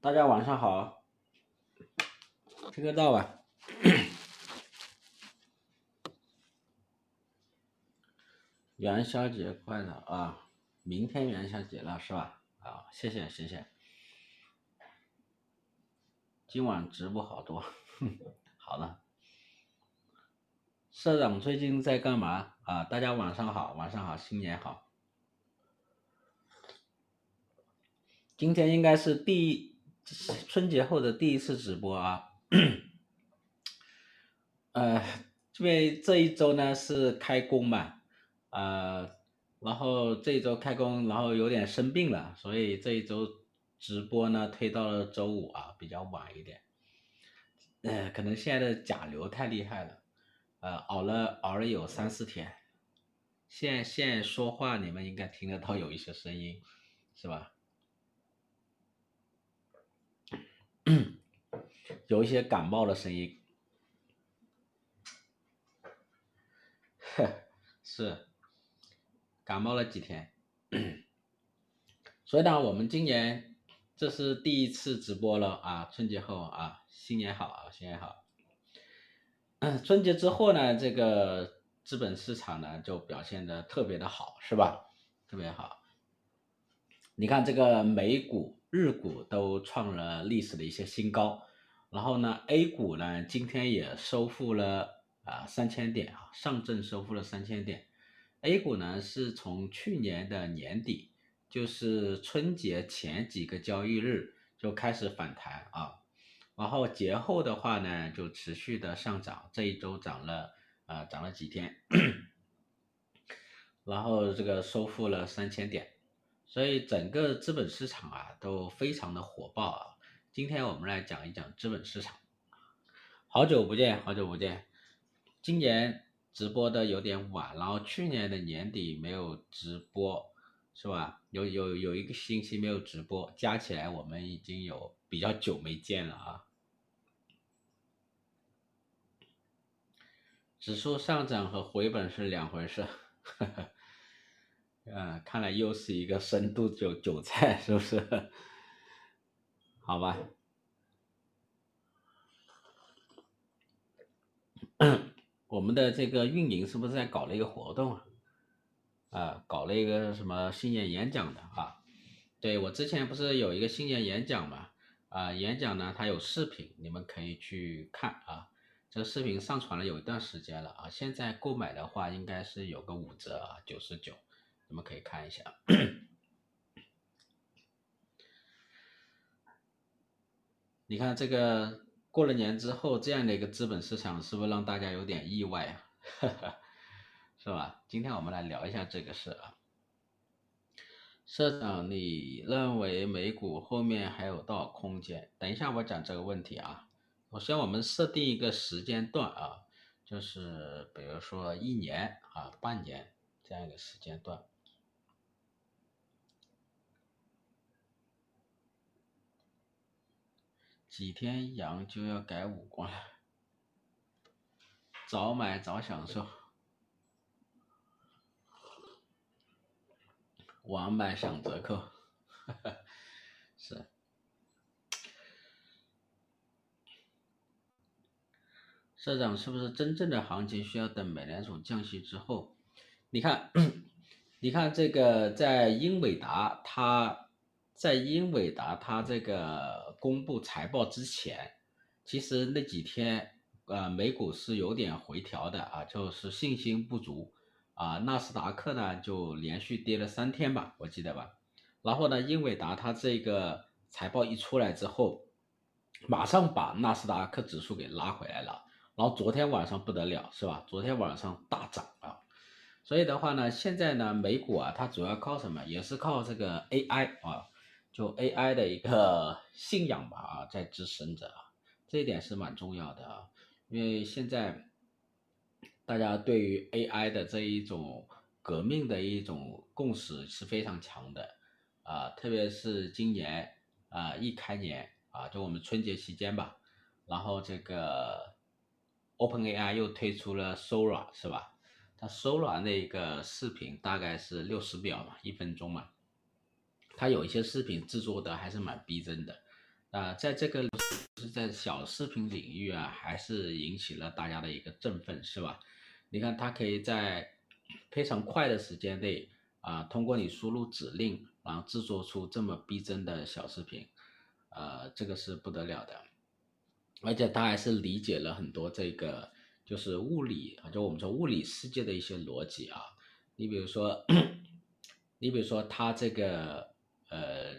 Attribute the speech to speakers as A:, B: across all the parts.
A: 大家晚上好，听得到吧？元宵节快乐啊！明天元宵节了是吧？啊，谢谢谢谢。今晚直播好多，好了。社长最近在干嘛啊？大家晚上好，晚上好，新年好。今天应该是第春节后的第一次直播啊。呃，因为这一周呢是开工嘛，呃，然后这一周开工，然后有点生病了，所以这一周直播呢推到了周五啊，比较晚一点。呃，可能现在的甲流太厉害了。呃，熬了熬了有三四天，现现说话你们应该听得到有一些声音，是吧？有一些感冒的声音，是感冒了几天，所以呢，我们今年这是第一次直播了啊，春节后啊，新年好啊，新年好。春节之后呢，这个资本市场呢就表现的特别的好，是吧？特别好。你看这个美股、日股都创了历史的一些新高，然后呢，A 股呢今天也收复了啊三千点啊，上证收复了三千点。A 股呢是从去年的年底，就是春节前几个交易日就开始反弹啊。然后节后的话呢，就持续的上涨，这一周涨了，呃，涨了几天，然后这个收复了三千点，所以整个资本市场啊都非常的火爆啊。今天我们来讲一讲资本市场。好久不见，好久不见，今年直播的有点晚，然后去年的年底没有直播，是吧？有有有一个星期没有直播，加起来我们已经有比较久没见了啊。指数上涨和回本是两回事，呵呵，嗯，看来又是一个深度韭韭菜，是不是？好吧，我们的这个运营是不是在搞了一个活动啊？啊，搞了一个什么新年演讲的啊？对，我之前不是有一个新年演讲嘛？啊，演讲呢，它有视频，你们可以去看啊。这视频上传了有一段时间了啊，现在购买的话应该是有个五折啊，九十九，你们可以看一下。你看这个过了年之后这样的一个资本市场，是不是让大家有点意外啊？是吧？今天我们来聊一下这个事啊。社长，你认为美股后面还有多少空间？等一下我讲这个问题啊。首先，我们设定一个时间段啊，就是比如说一年啊、半年这样一个时间段。几天阳就要改五官了，早买早享受，晚买享折扣，是。社长，是不是真正的行情需要等美联储降息之后？你看，你看这个在英伟达，它在英伟达它这个公布财报之前，其实那几天呃美股是有点回调的啊，就是信心不足啊。纳斯达克呢就连续跌了三天吧，我记得吧。然后呢，英伟达它这个财报一出来之后，马上把纳斯达克指数给拉回来了。然后昨天晚上不得了，是吧？昨天晚上大涨啊，所以的话呢，现在呢，美股啊，它主要靠什么？也是靠这个 AI 啊，就 AI 的一个信仰吧啊，在支撑着啊，这一点是蛮重要的啊，因为现在大家对于 AI 的这一种革命的一种共识是非常强的啊，特别是今年啊一开年啊，就我们春节期间吧，然后这个。OpenAI 又推出了 Sora 是吧？它 Sora 那个视频大概是六十秒嘛，一分钟嘛。它有一些视频制作的还是蛮逼真的，啊，在这个是在小视频领域啊，还是引起了大家的一个振奋，是吧？你看，它可以在非常快的时间内啊，通过你输入指令，然后制作出这么逼真的小视频，呃，这个是不得了的。而且它还是理解了很多这个就是物理啊，就我们说物理世界的一些逻辑啊。你比如说，你比如说它这个呃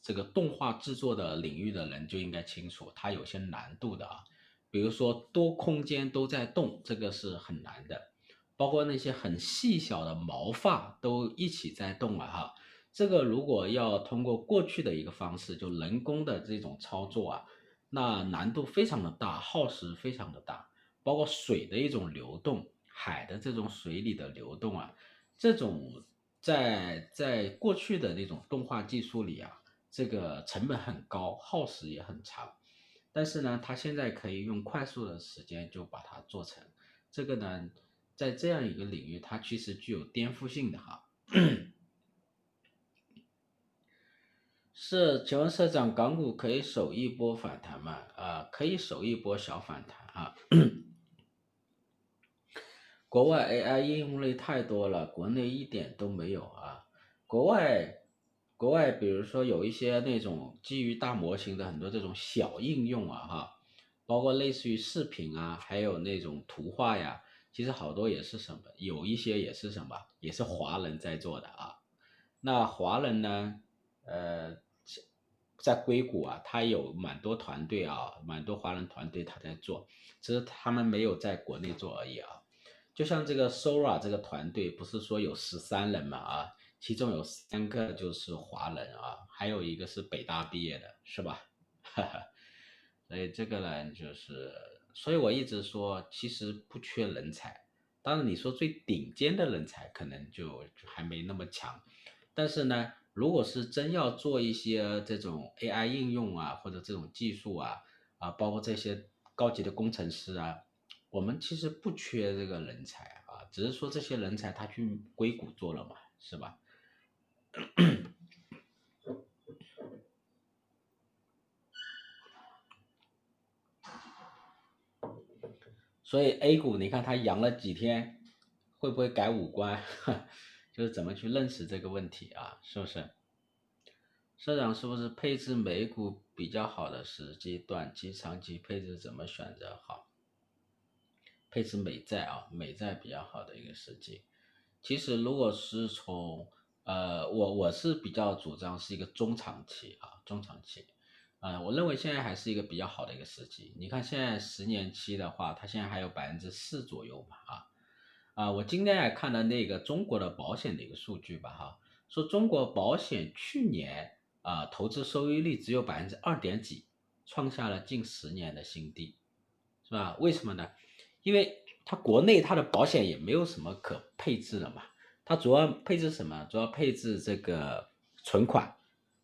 A: 这个动画制作的领域的人就应该清楚，它有些难度的啊。比如说多空间都在动，这个是很难的。包括那些很细小的毛发都一起在动了哈。这个如果要通过过去的一个方式，就人工的这种操作啊，那难度非常的大，耗时非常的大。包括水的一种流动，海的这种水里的流动啊，这种在在过去的那种动画技术里啊，这个成本很高，耗时也很长。但是呢，它现在可以用快速的时间就把它做成，这个呢，在这样一个领域，它其实具有颠覆性的哈。是，请问社长，港股可以守一波反弹吗？啊、可以守一波小反弹啊。国外 AI 应用类太多了，国内一点都没有啊。国外。国外比如说有一些那种基于大模型的很多这种小应用啊哈，包括类似于视频啊，还有那种图画呀，其实好多也是什么，有一些也是什么，也是华人在做的啊。那华人呢，呃，在硅谷啊，他有蛮多团队啊，蛮多华人团队他在做，只是他们没有在国内做而已啊。就像这个 Sora 这个团队，不是说有十三人嘛啊。其中有三个就是华人啊，还有一个是北大毕业的，是吧？哈哈，所以这个呢，就是，所以我一直说，其实不缺人才。当然，你说最顶尖的人才可能就就还没那么强，但是呢，如果是真要做一些这种 AI 应用啊，或者这种技术啊，啊，包括这些高级的工程师啊，我们其实不缺这个人才啊，只是说这些人才他去硅谷做了嘛，是吧？所以 A 股，你看它阳了几天，会不会改五官？就是怎么去认识这个问题啊？是不是？社长，是不是配置美股比较好的时机？短期、长期配置怎么选择好？配置美债啊，美债比较好的一个时机。其实，如果是从呃，我我是比较主张是一个中长期啊，中长期，啊、我认为现在还是一个比较好的一个时机。你看现在十年期的话，它现在还有百分之四左右吧，啊，啊，我今天还看了那个中国的保险的一个数据吧，哈，说中国保险去年啊投资收益率只有百分之二点几，创下了近十年的新低，是吧？为什么呢？因为它国内它的保险也没有什么可配置的嘛。它主要配置什么？主要配置这个存款，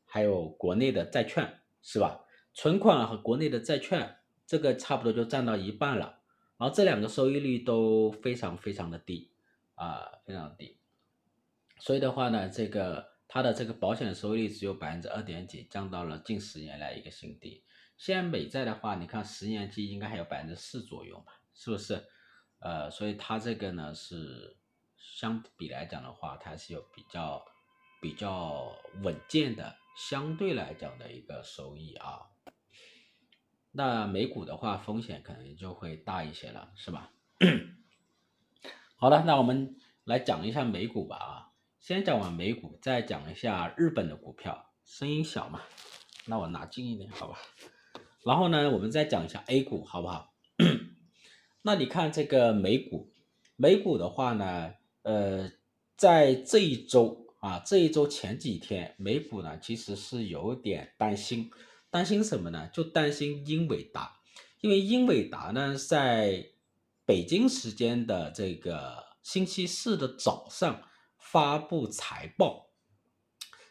A: 还有国内的债券，是吧？存款和国内的债券，这个差不多就占到一半了。然后这两个收益率都非常非常的低，啊，非常低。所以的话呢，这个它的这个保险收益率只有百分之二点几，降到了近十年来一个新低。现在美债的话，你看十年期应该还有百分之四左右吧，是不是？呃，所以它这个呢是。相比来讲的话，它是有比较比较稳健的，相对来讲的一个收益啊。那美股的话，风险可能就会大一些了，是吧？好了，那我们来讲一下美股吧啊。先讲完美股，再讲一下日本的股票。声音小嘛，那我拿近一点，好吧？然后呢，我们再讲一下 A 股，好不好？那你看这个美股，美股的话呢？呃，在这一周啊，这一周前几天，美股呢其实是有点担心，担心什么呢？就担心英伟达，因为英伟达呢在北京时间的这个星期四的早上发布财报，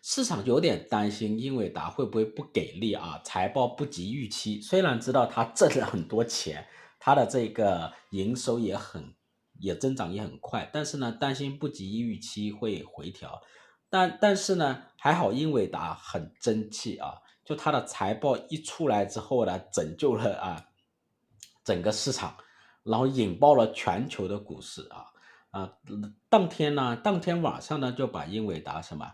A: 市场有点担心英伟达会不会不给力啊？财报不及预期，虽然知道他挣了很多钱，他的这个营收也很。也增长也很快，但是呢，担心不及预期会回调，但但是呢，还好英伟达很争气啊，就它的财报一出来之后呢，拯救了啊整个市场，然后引爆了全球的股市啊啊，当天呢，当天晚上呢，就把英伟达什么，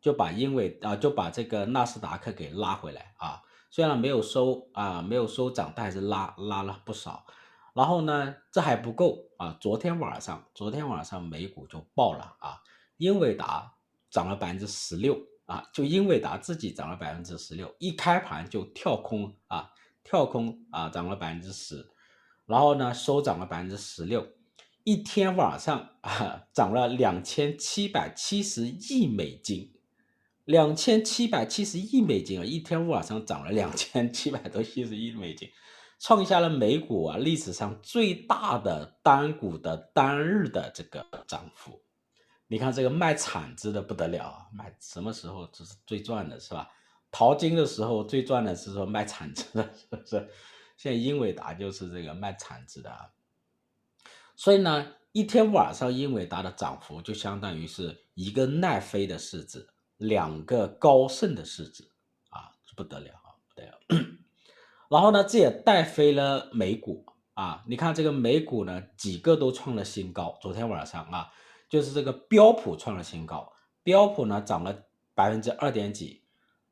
A: 就把英伟啊就把这个纳斯达克给拉回来啊，虽然没有收啊没有收涨，但还是拉拉了不少。然后呢，这还不够啊！昨天晚上，昨天晚上美股就爆了啊！英伟达涨了百分之十六啊，就英伟达自己涨了百分之十六，一开盘就跳空啊，跳空啊，涨了百分之十，然后呢，收涨了百分之十六，一天晚上啊，涨了两千七百七十亿美金，两千七百七十亿美金啊，一天晚上涨了两千七百多七十亿美金。创下了美股啊历史上最大的单股的单日的这个涨幅，你看这个卖铲子的不得了啊，卖什么时候这是最赚的是吧？淘金的时候最赚的是说卖铲子的，是不是？现在英伟达就是这个卖铲子的啊。所以呢，一天晚上英伟达的涨幅就相当于是一个奈飞的市值，两个高盛的市值啊，不得了啊，不得了。然后呢，这也带飞了美股啊！你看这个美股呢，几个都创了新高。昨天晚上啊，就是这个标普创了新高，标普呢涨了百分之二点几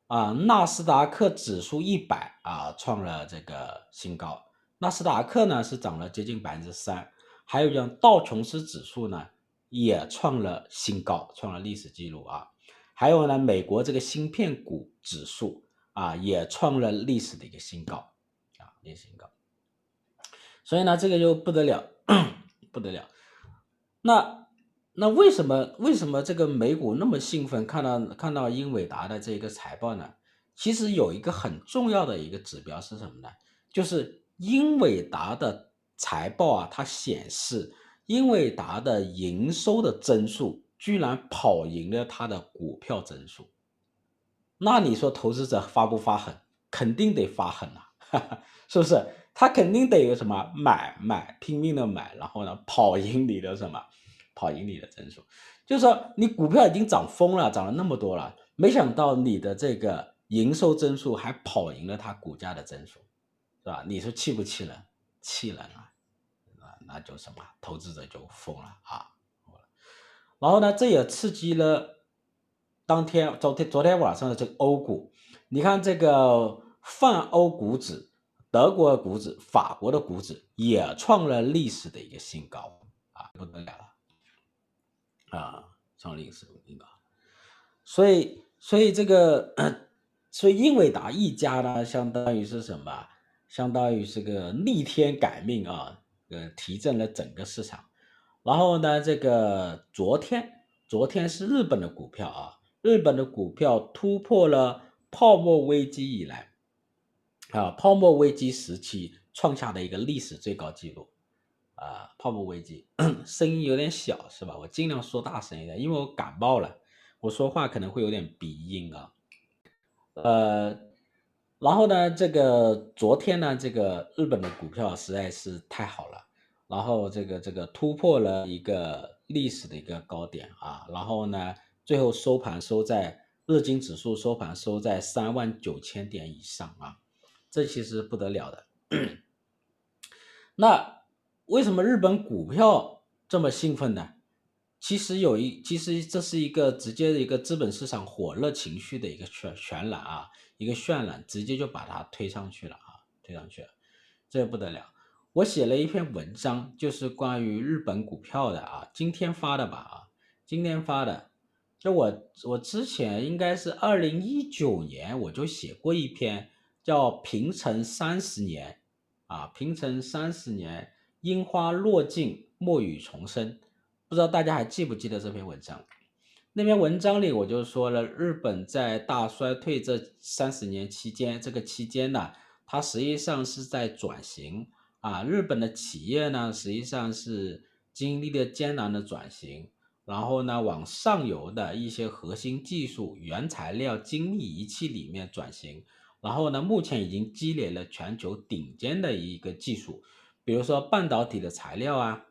A: 啊，纳斯达克指数一百啊创了这个新高，纳斯达克呢是涨了接近百分之三，还有像道琼斯指数呢也创了新高，创了历史记录啊，还有呢，美国这个芯片股指数。啊，也创了历史的一个新高，啊，历史新高。所以呢，这个就不得了，不得了。那那为什么为什么这个美股那么兴奋？看到看到英伟达的这个财报呢？其实有一个很重要的一个指标是什么呢？就是英伟达的财报啊，它显示英伟达的营收的增速居然跑赢了它的股票增速。那你说投资者发不发狠？肯定得发狠啊，哈哈，是不是？他肯定得有什么买买，拼命的买，然后呢，跑赢你的什么？跑赢你的增速。就是说，你股票已经涨疯了，涨了那么多了，没想到你的这个营收增速还跑赢了它股价的增速，是吧？你说气不气人？气人啊！啊，那就什么？投资者就疯了啊！然后呢，这也刺激了。当天昨天昨天晚上的这个欧股，你看这个泛欧股指、德国的股指、法国的股指也创了历史的一个新高啊，不得了了啊，创历史新高。所以，所以这个，所以英伟达一家呢，相当于是什么？相当于是个逆天改命啊，呃，提振了整个市场。然后呢，这个昨天，昨天是日本的股票啊。日本的股票突破了泡沫危机以来，啊，泡沫危机时期创下的一个历史最高纪录，啊，泡沫危机，声音有点小是吧？我尽量说大声一点，因为我感冒了，我说话可能会有点鼻音啊，呃，然后呢，这个昨天呢，这个日本的股票实在是太好了，然后这个这个突破了一个历史的一个高点啊，然后呢。最后收盘收在日经指数收盘收在三万九千点以上啊，这其实不得了的。那为什么日本股票这么兴奋呢？其实有一，其实这是一个直接的一个资本市场火热情绪的一个渲渲染啊，一个渲染，直接就把它推上去了啊，推上去了，这不得了。我写了一篇文章，就是关于日本股票的啊，今天发的吧啊，今天发的。就我我之前应该是二零一九年我就写过一篇叫《平成三十年》，啊，平成三十年，樱花落尽，墨雨重生，不知道大家还记不记得这篇文章？那篇文章里我就说了，日本在大衰退这三十年期间，这个期间呢，它实际上是在转型啊，日本的企业呢，实际上是经历了艰难的转型。然后呢，往上游的一些核心技术、原材料、精密仪器里面转型。然后呢，目前已经积累了全球顶尖的一个技术，比如说半导体的材料啊，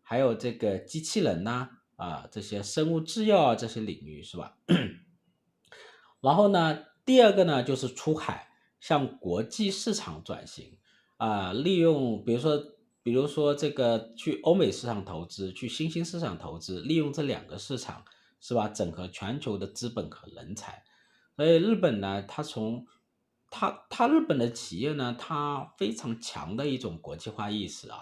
A: 还有这个机器人呐，啊，这些生物制药啊这些领域是吧？然后呢，第二个呢，就是出海向国际市场转型啊，利用比如说比如说这个去欧美市场投资，去新兴市场投资，利用这两个市场是吧？整合全球的资本和人才。所以日本呢，它从它它日本的企业呢，它非常强的一种国际化意识啊。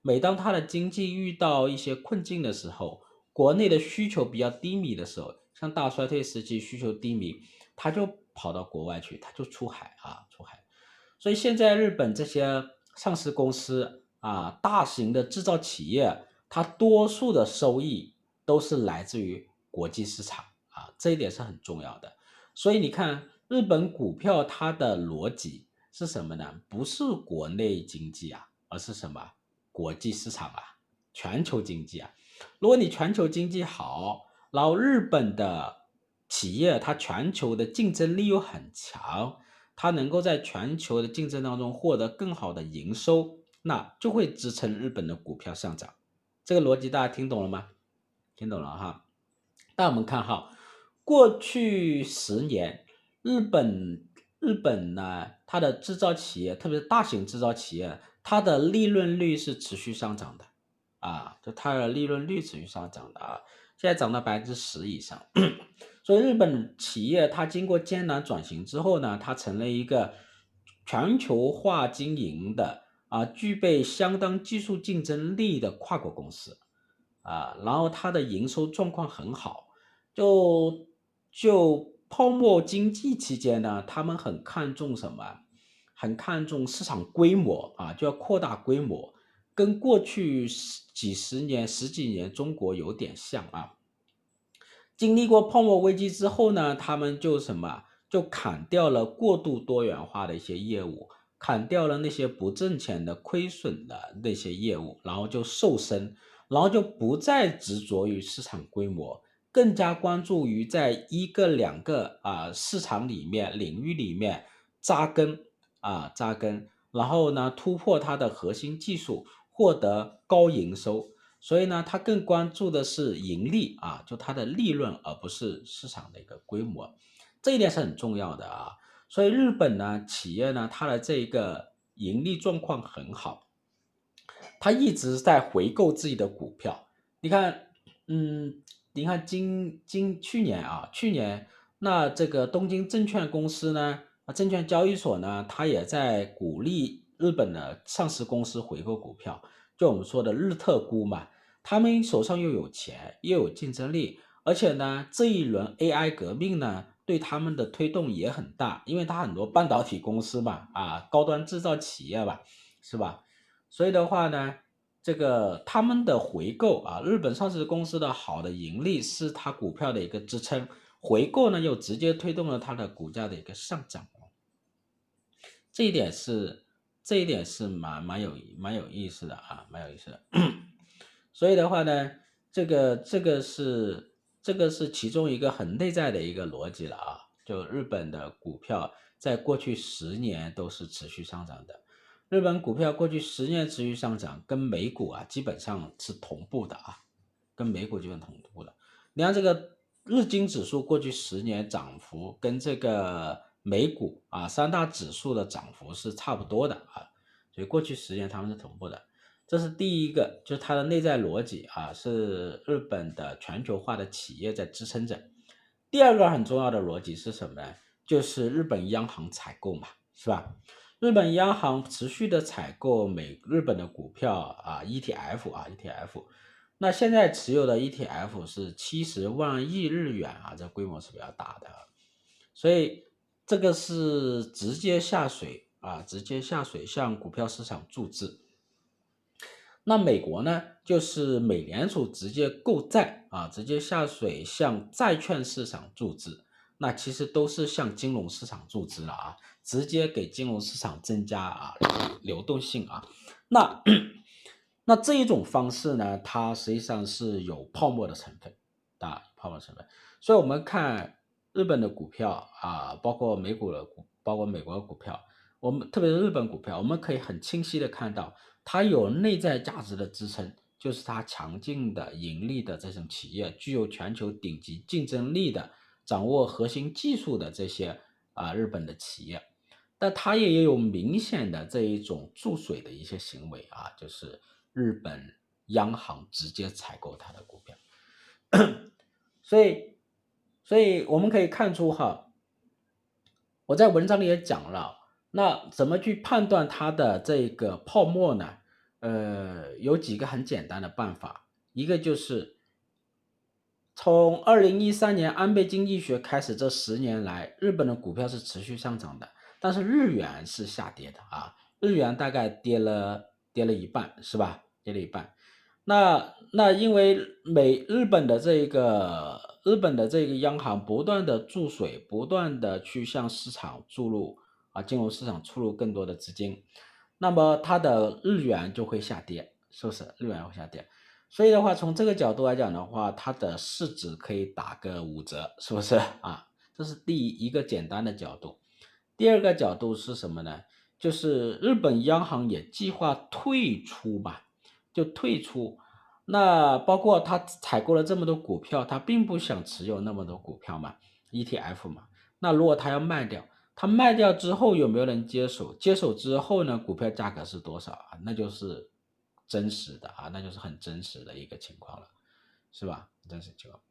A: 每当它的经济遇到一些困境的时候，国内的需求比较低迷的时候，像大衰退时期需求低迷，它就跑到国外去，它就出海啊，出海。所以现在日本这些上市公司啊，大型的制造企业，它多数的收益都是来自于国际市场啊，这一点是很重要的。所以你看，日本股票它的逻辑是什么呢？不是国内经济啊，而是什么？国际市场啊，全球经济啊。如果你全球经济好，然后日本的企业它全球的竞争力又很强，它能够在全球的竞争当中获得更好的营收，那就会支撑日本的股票上涨。这个逻辑大家听懂了吗？听懂了哈。那我们看哈。过去十年，日本日本呢，它的制造企业，特别是大型制造企业，它的利润率是持续上涨的，啊，就它的利润率持续上涨的啊，现在涨到百分之十以上。所以日本企业它经过艰难转型之后呢，它成了一个全球化经营的啊，具备相当技术竞争力的跨国公司，啊，然后它的营收状况很好，就。就泡沫经济期间呢，他们很看重什么？很看重市场规模啊，就要扩大规模，跟过去十几十年、十几年中国有点像啊。经历过泡沫危机之后呢，他们就什么？就砍掉了过度多元化的一些业务，砍掉了那些不挣钱的、亏损的那些业务，然后就瘦身，然后就不再执着于市场规模。更加关注于在一个两个啊市场里面领域里面扎根啊扎根，然后呢突破它的核心技术，获得高营收。所以呢，他更关注的是盈利啊，就它的利润，而不是市场的一个规模。这一点是很重要的啊。所以日本呢企业呢，它的这个盈利状况很好，它一直在回购自己的股票。你看，嗯。你看今今去年啊，去年那这个东京证券公司呢，啊证券交易所呢，它也在鼓励日本的上市公司回购股票，就我们说的日特估嘛，他们手上又有钱又有竞争力，而且呢这一轮 AI 革命呢对他们的推动也很大，因为它很多半导体公司嘛，啊高端制造企业吧，是吧？所以的话呢。这个他们的回购啊，日本上市公司的好的盈利是它股票的一个支撑，回购呢又直接推动了它的股价的一个上涨，这一点是这一点是蛮蛮有蛮有意思的啊，蛮有意思的。所以的话呢，这个这个是这个是其中一个很内在的一个逻辑了啊，就日本的股票在过去十年都是持续上涨的。日本股票过去十年持续上涨，跟美股啊基本上是同步的啊，跟美股基本同步的。你看这个日经指数过去十年涨幅跟这个美股啊三大指数的涨幅是差不多的啊，所以过去十年他们是同步的。这是第一个，就是它的内在逻辑啊，是日本的全球化的企业在支撑着。第二个很重要的逻辑是什么呢？就是日本央行采购嘛，是吧？日本央行持续的采购美日本的股票啊，ETF 啊，ETF，那现在持有的 ETF 是七十万亿日元啊，这规模是比较大的，所以这个是直接下水啊，直接下水向股票市场注资。那美国呢，就是美联储直接购债啊，直接下水向债券市场注资，那其实都是向金融市场注资了啊。直接给金融市场增加啊流动性啊，那那这一种方式呢，它实际上是有泡沫的成分啊，泡沫成分。所以我们看日本的股票啊，包括美股的股，包括美国的股票，我们特别是日本股票，我们可以很清晰的看到，它有内在价值的支撑，就是它强劲的盈利的这种企业，具有全球顶级竞争力的，掌握核心技术的这些。啊日本的企业，但它也有明显的这一种注水的一些行为啊，就是日本央行直接采购它的股票，所以所以我们可以看出哈，我在文章里也讲了，那怎么去判断它的这个泡沫呢？呃，有几个很简单的办法，一个就是从二零一三年安倍经济学开始这十年来，日本的股票是持续上涨的，但是日元是下跌的啊，日元大概跌了跌了一半，是吧？跌了一半。那那因为美日本的这个日本的这个央行不断的注水，不断的去向市场注入啊，金融市场注入更多的资金。那么它的日元就会下跌，是不是？日元会下跌，所以的话，从这个角度来讲的话，它的市值可以打个五折，是不是 啊？这是第一个简单的角度。第二个角度是什么呢？就是日本央行也计划退出吧，就退出。那包括他采购了这么多股票，他并不想持有那么多股票嘛，ETF 嘛。那如果他要卖掉，他卖掉之后有没有人接手？接手之后呢，股票价格是多少啊？那就是真实的啊，那就是很真实的一个情况了，是吧？真实情况。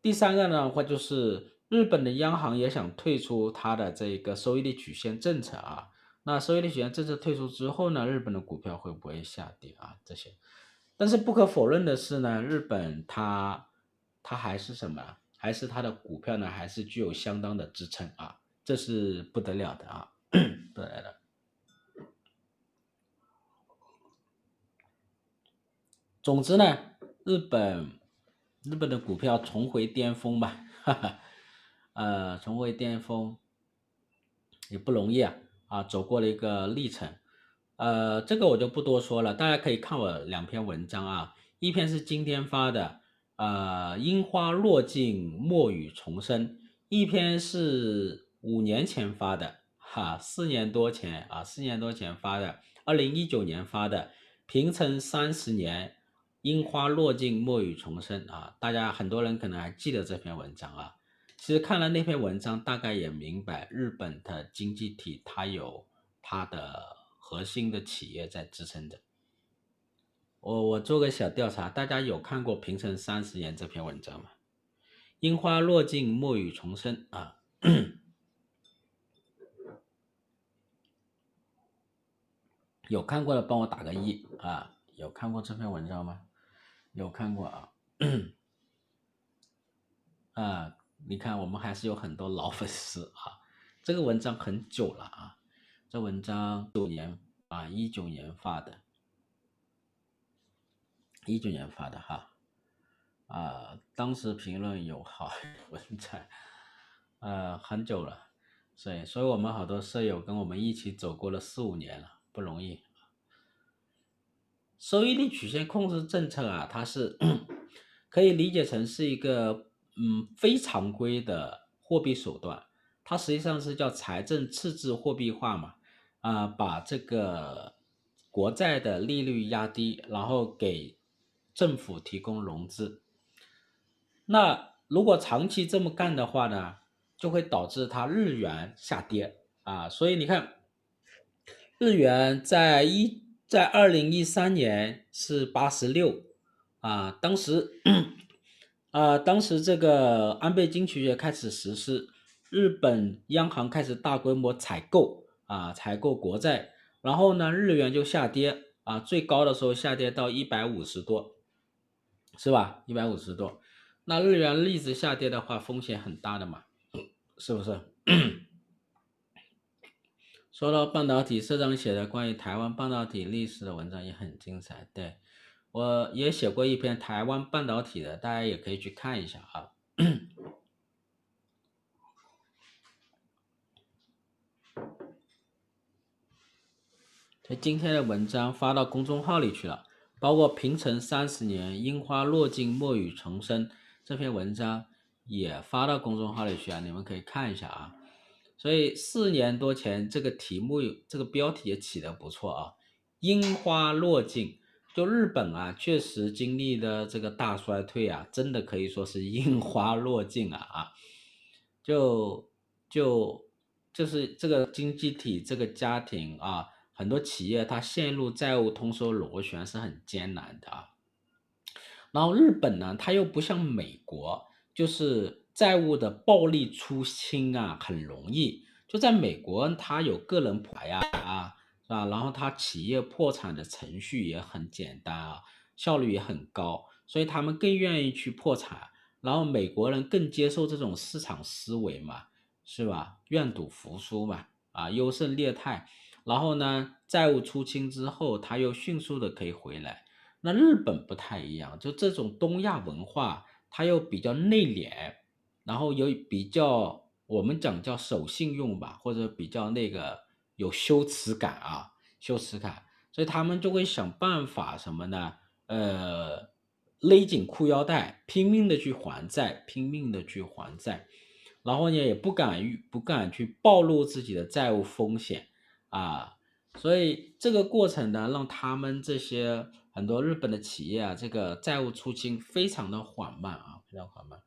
A: 第三个呢，或就是日本的央行也想退出它的这个收益率曲线政策啊。那收益率曲线政策退出之后呢，日本的股票会不会下跌啊？这些，但是不可否认的是呢，日本它它还是什么？还是它的股票呢，还是具有相当的支撑啊。这是不得了的啊，不得了的。总之呢，日本日本的股票重回巅峰吧，哈哈，呃，重回巅峰也不容易啊，啊，走过了一个历程，呃，这个我就不多说了，大家可以看我两篇文章啊，一篇是今天发的，呃，樱花落尽，墨雨重生，一篇是。五年前发的，哈，四年多前啊，四年多前发的，二零一九年发的，平成三十年，樱花落尽，墨雨重生啊，大家很多人可能还记得这篇文章啊。其实看了那篇文章，大概也明白日本的经济体它有它的核心的企业在支撑着。我我做个小调查，大家有看过平成三十年这篇文章吗？樱花落尽，墨雨重生啊。有看过的帮我打个一啊！有看过这篇文章吗？有看过啊？啊，你看我们还是有很多老粉丝啊。这个文章很久了啊，这文章九年啊，一九年发的，一九年发的哈。啊，当时评论有好文采，呃，很久了，所以，所以我们好多舍友跟我们一起走过了四五年了。不容易，收益率曲线控制政策啊，它是 可以理解成是一个嗯非常规的货币手段，它实际上是叫财政赤字货币化嘛，啊，把这个国债的利率压低，然后给政府提供融资。那如果长期这么干的话呢，就会导致它日元下跌啊，所以你看。日元在一在二零一三年是八十六啊，当时啊，当时这个安倍经济学开始实施，日本央行开始大规模采购啊，采购国债，然后呢，日元就下跌啊，最高的时候下跌到一百五十多，是吧？一百五十多，那日元一直下跌的话，风险很大的嘛，是不是？说到半导体，社长写的关于台湾半导体历史的文章也很精彩。对，我也写过一篇台湾半导体的，大家也可以去看一下啊。这今天的文章发到公众号里去了，包括平成三十年樱花落尽，墨雨重生这篇文章也发到公众号里去啊，你们可以看一下啊。所以四年多前，这个题目这个标题也起得不错啊，樱花落尽，就日本啊，确实经历了这个大衰退啊，真的可以说是樱花落尽了啊，就就就是这个经济体这个家庭啊，很多企业它陷入债务通缩螺旋是很艰难的啊。然后日本呢，它又不像美国，就是债务的暴力出清啊，很容易。就在美国，它有个人破呀啊，是吧？然后它企业破产的程序也很简单啊，效率也很高，所以他们更愿意去破产。然后美国人更接受这种市场思维嘛，是吧？愿赌服输嘛，啊，优胜劣汰。然后呢，债务出清之后，它又迅速的可以回来。那日本不太一样，就这种东亚文化，它又比较内敛，然后有比较我们讲叫守信用吧，或者比较那个有羞耻感啊，羞耻感，所以他们就会想办法什么呢？呃，勒紧裤腰带，拼命的去还债，拼命的去还债，然后呢也不敢不敢去暴露自己的债务风险啊，所以这个过程呢，让他们这些。很多日本的企业啊，这个债务出清非常的缓慢啊，非常缓慢。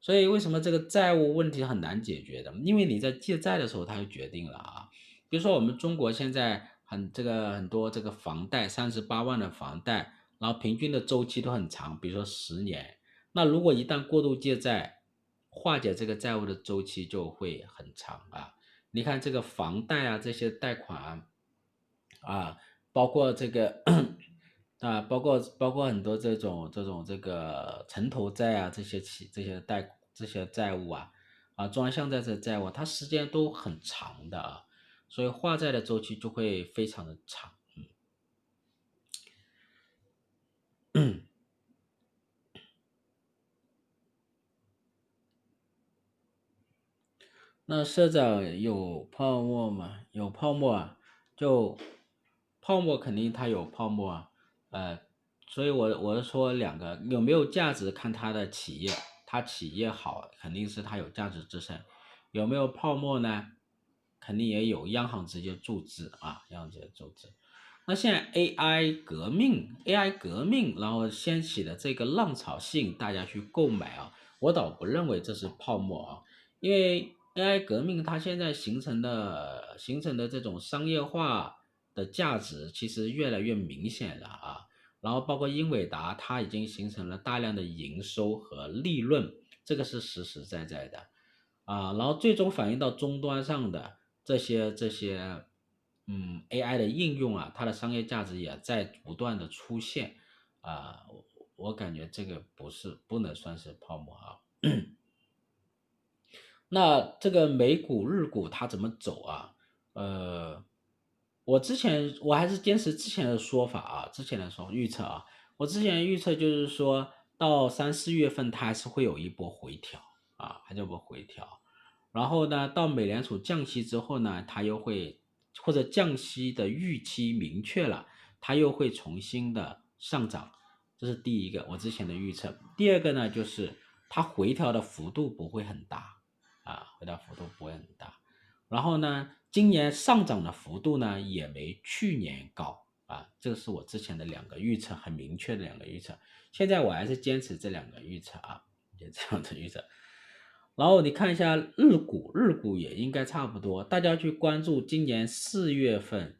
A: 所以为什么这个债务问题很难解决的？因为你在借债的时候，它就决定了啊。比如说我们中国现在很这个很多这个房贷三十八万的房贷，然后平均的周期都很长，比如说十年。那如果一旦过度借债，化解这个债务的周期就会很长啊。你看这个房贷啊，这些贷款啊，包括这个。啊，包括包括很多这种这种这个城投债啊，这些企这些贷这些债务啊，啊专项债这债务，它时间都很长的啊，所以化债的周期就会非常的长。嗯。那社长有泡沫吗？有泡沫啊，就泡沫肯定它有泡沫啊。呃，所以我我是说两个有没有价值，看他的企业，他企业好，肯定是他有价值支撑。有没有泡沫呢？肯定也有，央行直接注资啊，央行直接注资。那现在 AI 革命，AI 革命，然后掀起的这个浪潮，吸引大家去购买啊，我倒不认为这是泡沫啊，因为 AI 革命它现在形成的形成的这种商业化。的价值其实越来越明显了啊，然后包括英伟达，它已经形成了大量的营收和利润，这个是实实在在的啊，然后最终反映到终端上的这些这些，嗯，AI 的应用啊，它的商业价值也在不断的出现啊，我感觉这个不是不能算是泡沫啊。那这个美股、日股它怎么走啊？呃。我之前我还是坚持之前的说法啊，之前的说预测啊，我之前预测就是说到三四月份它还是会有一波回调啊，还是有波回调，然后呢，到美联储降息之后呢，它又会或者降息的预期明确了，它又会重新的上涨，这是第一个我之前的预测。第二个呢，就是它回调的幅度不会很大啊，回调幅度不会很大，然后呢。今年上涨的幅度呢，也没去年高啊，这个是我之前的两个预测，很明确的两个预测。现在我还是坚持这两个预测啊，也这样的预测。然后你看一下日股，日股也应该差不多。大家去关注今年四月份，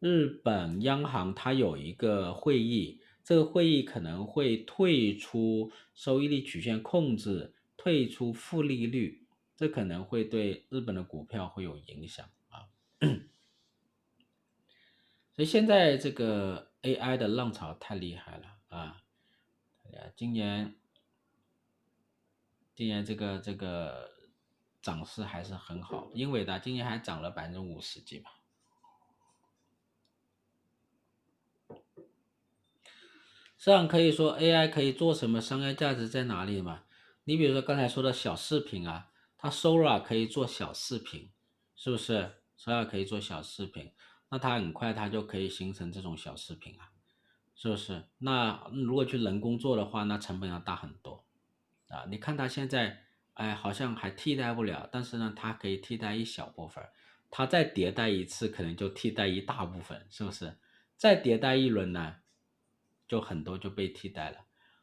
A: 日本央行它有一个会议，这个会议可能会退出收益率曲线控制，退出负利率，这可能会对日本的股票会有影响。所以现在这个 AI 的浪潮太厉害了啊！今年，今年这个这个涨势还是很好，英伟达今年还涨了百分之五十几吧。这样可以说 AI 可以做什么？商业价值在哪里嘛？你比如说刚才说的小视频啊，它 Sora 可以做小视频，是不是？所以可以做小视频，那它很快它就可以形成这种小视频啊，是不是？那如果去人工做的话，那成本要大很多啊。你看它现在，哎，好像还替代不了，但是呢，它可以替代一小部分，它再迭代一次，可能就替代一大部分，是不是？再迭代一轮呢，就很多就被替代了。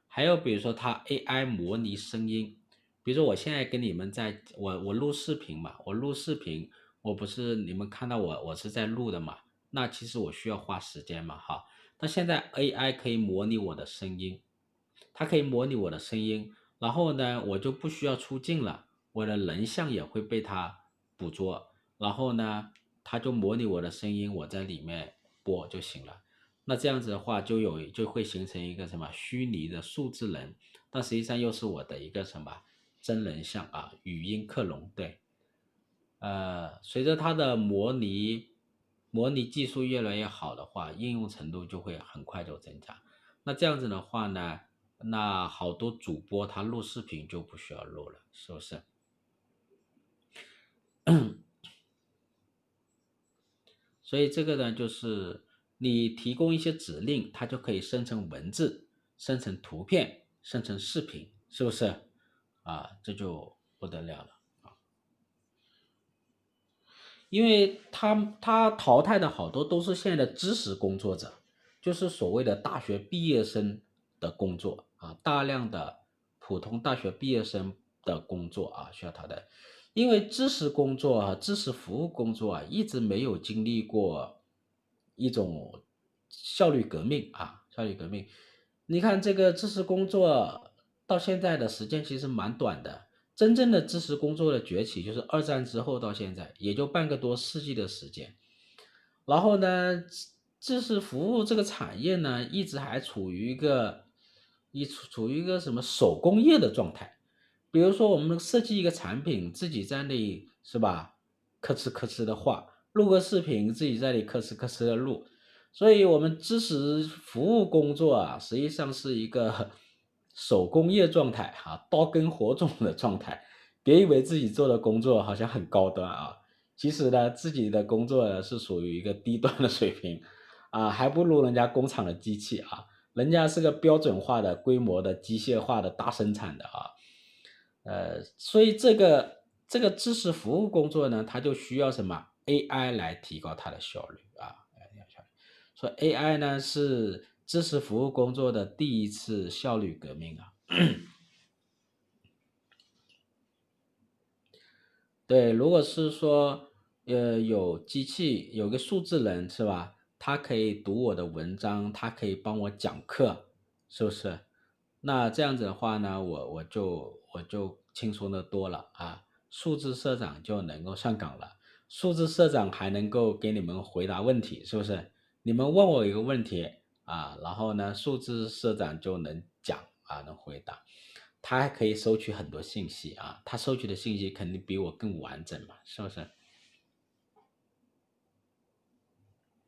A: 还有比如说它 AI 模拟声音，比如说我现在跟你们在，我我录视频嘛，我录视频。我不是你们看到我我是在录的嘛？那其实我需要花时间嘛，哈。那现在 AI 可以模拟我的声音，它可以模拟我的声音，然后呢，我就不需要出镜了，我的人像也会被它捕捉，然后呢，它就模拟我的声音，我在里面播就行了。那这样子的话，就有就会形成一个什么虚拟的数字人，但实际上又是我的一个什么真人像啊，语音克隆，对。呃，随着它的模拟。模拟技术越来越好的话，应用程度就会很快就增加。那这样子的话呢，那好多主播他录视频就不需要录了，是不是？所以这个呢，就是你提供一些指令，它就可以生成文字、生成图片、生成视频，是不是？啊，这就不得了了。因为他他淘汰的好多都是现在的知识工作者，就是所谓的大学毕业生的工作啊，大量的普通大学毕业生的工作啊需要淘汰，因为知识工作啊，知识服务工作啊，一直没有经历过一种效率革命啊，效率革命，你看这个知识工作到现在的时间其实蛮短的。真正的知识工作的崛起，就是二战之后到现在，也就半个多世纪的时间。然后呢，知识服务这个产业呢，一直还处于一个一处处于一个什么手工业的状态。比如说，我们设计一个产品，自己在那里是吧，吭哧吭哧的画，录个视频，自己在那里吭哧吭哧的录。所以，我们知识服务工作啊，实际上是一个。手工业状态，哈，刀耕火种的状态，别以为自己做的工作好像很高端啊，其实呢，自己的工作呢是属于一个低端的水平，啊，还不如人家工厂的机器啊，人家是个标准化的、规模的、机械化的大生产的啊，呃，所以这个这个知识服务工作呢，它就需要什么？AI 来提高它的效率啊，来提高所以 AI 呢是。知识服务工作的第一次效率革命啊！对，如果是说，呃，有机器，有个数字人是吧？他可以读我的文章，他可以帮我讲课，是不是？那这样子的话呢，我我就我就轻松的多了啊！数字社长就能够上岗了，数字社长还能够给你们回答问题，是不是？你们问我一个问题。啊，然后呢，数字社长就能讲啊，能回答，他还可以收取很多信息啊，他收取的信息肯定比我更完整嘛，是不是？